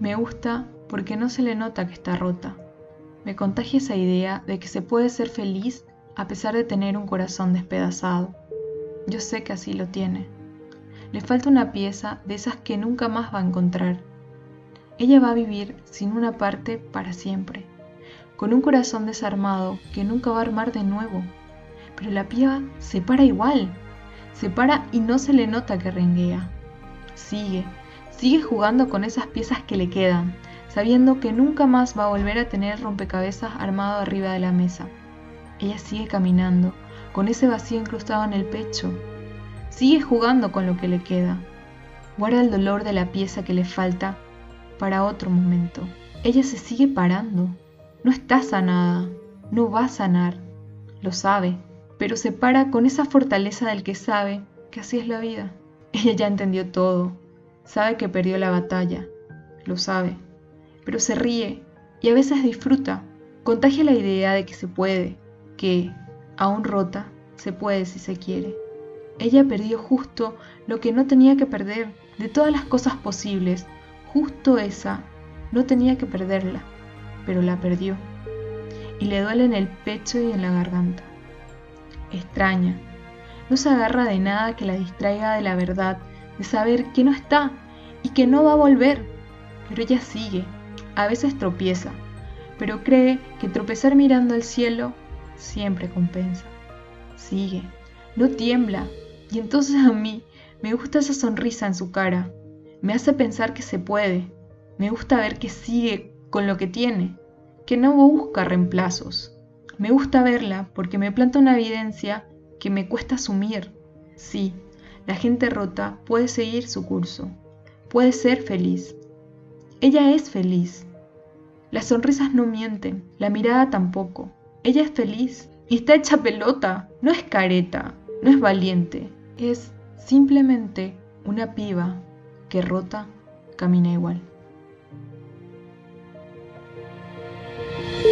Me gusta porque no se le nota que está rota. Me contagia esa idea de que se puede ser feliz a pesar de tener un corazón despedazado. Yo sé que así lo tiene. Le falta una pieza de esas que nunca más va a encontrar. Ella va a vivir sin una parte para siempre, con un corazón desarmado que nunca va a armar de nuevo. Pero la piba se para igual, se para y no se le nota que renguea. Sigue, sigue jugando con esas piezas que le quedan, sabiendo que nunca más va a volver a tener el rompecabezas armado arriba de la mesa. Ella sigue caminando, con ese vacío incrustado en el pecho. Sigue jugando con lo que le queda. Guarda el dolor de la pieza que le falta para otro momento. Ella se sigue parando. No está sanada, no va a sanar. Lo sabe, pero se para con esa fortaleza del que sabe que así es la vida. Ella ya entendió todo, sabe que perdió la batalla, lo sabe, pero se ríe y a veces disfruta, contagia la idea de que se puede, que, aún rota, se puede si se quiere. Ella perdió justo lo que no tenía que perder, de todas las cosas posibles, justo esa, no tenía que perderla, pero la perdió. Y le duele en el pecho y en la garganta. Extraña, no se agarra de nada que la distraiga de la verdad, de saber que no está y que no va a volver, pero ella sigue, a veces tropieza, pero cree que tropezar mirando al cielo siempre compensa. Sigue, no tiembla, y entonces a mí me gusta esa sonrisa en su cara. Me hace pensar que se puede. Me gusta ver que sigue con lo que tiene, que no busca reemplazos. Me gusta verla porque me planta una evidencia que me cuesta asumir. Sí, la gente rota puede seguir su curso, puede ser feliz. Ella es feliz. Las sonrisas no mienten, la mirada tampoco. Ella es feliz y está hecha pelota, no es careta, no es valiente, es simplemente una piba que rota camina igual.